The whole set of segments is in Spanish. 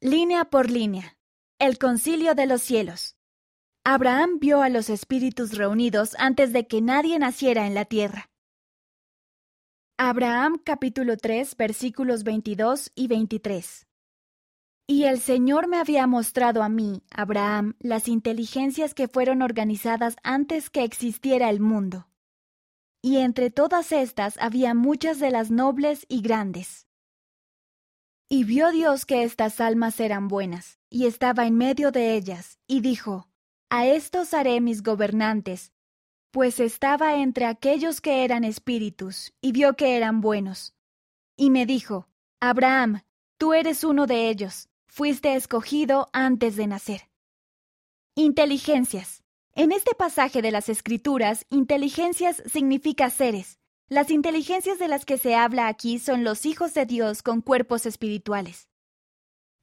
Línea por línea. El concilio de los cielos. Abraham vio a los espíritus reunidos antes de que nadie naciera en la tierra. Abraham capítulo 3 versículos 22 y 23. Y el Señor me había mostrado a mí, Abraham, las inteligencias que fueron organizadas antes que existiera el mundo. Y entre todas estas había muchas de las nobles y grandes. Y vio Dios que estas almas eran buenas, y estaba en medio de ellas, y dijo, A estos haré mis gobernantes, pues estaba entre aquellos que eran espíritus, y vio que eran buenos. Y me dijo, Abraham, tú eres uno de ellos, fuiste escogido antes de nacer. Inteligencias. En este pasaje de las Escrituras, inteligencias significa seres, las inteligencias de las que se habla aquí son los hijos de Dios con cuerpos espirituales,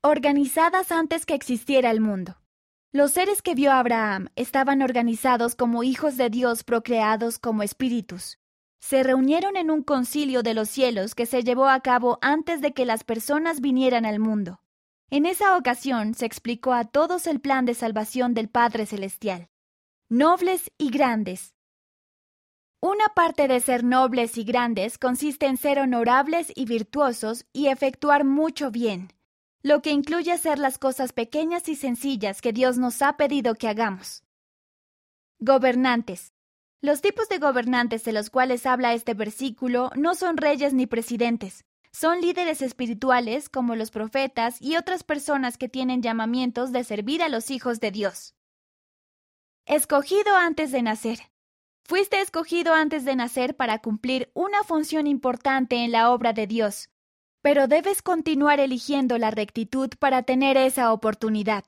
organizadas antes que existiera el mundo. Los seres que vio Abraham estaban organizados como hijos de Dios procreados como espíritus. Se reunieron en un concilio de los cielos que se llevó a cabo antes de que las personas vinieran al mundo. En esa ocasión se explicó a todos el plan de salvación del Padre Celestial. Nobles y grandes, una parte de ser nobles y grandes consiste en ser honorables y virtuosos y efectuar mucho bien, lo que incluye hacer las cosas pequeñas y sencillas que Dios nos ha pedido que hagamos. Gobernantes. Los tipos de gobernantes de los cuales habla este versículo no son reyes ni presidentes, son líderes espirituales como los profetas y otras personas que tienen llamamientos de servir a los hijos de Dios. Escogido antes de nacer. Fuiste escogido antes de nacer para cumplir una función importante en la obra de Dios, pero debes continuar eligiendo la rectitud para tener esa oportunidad.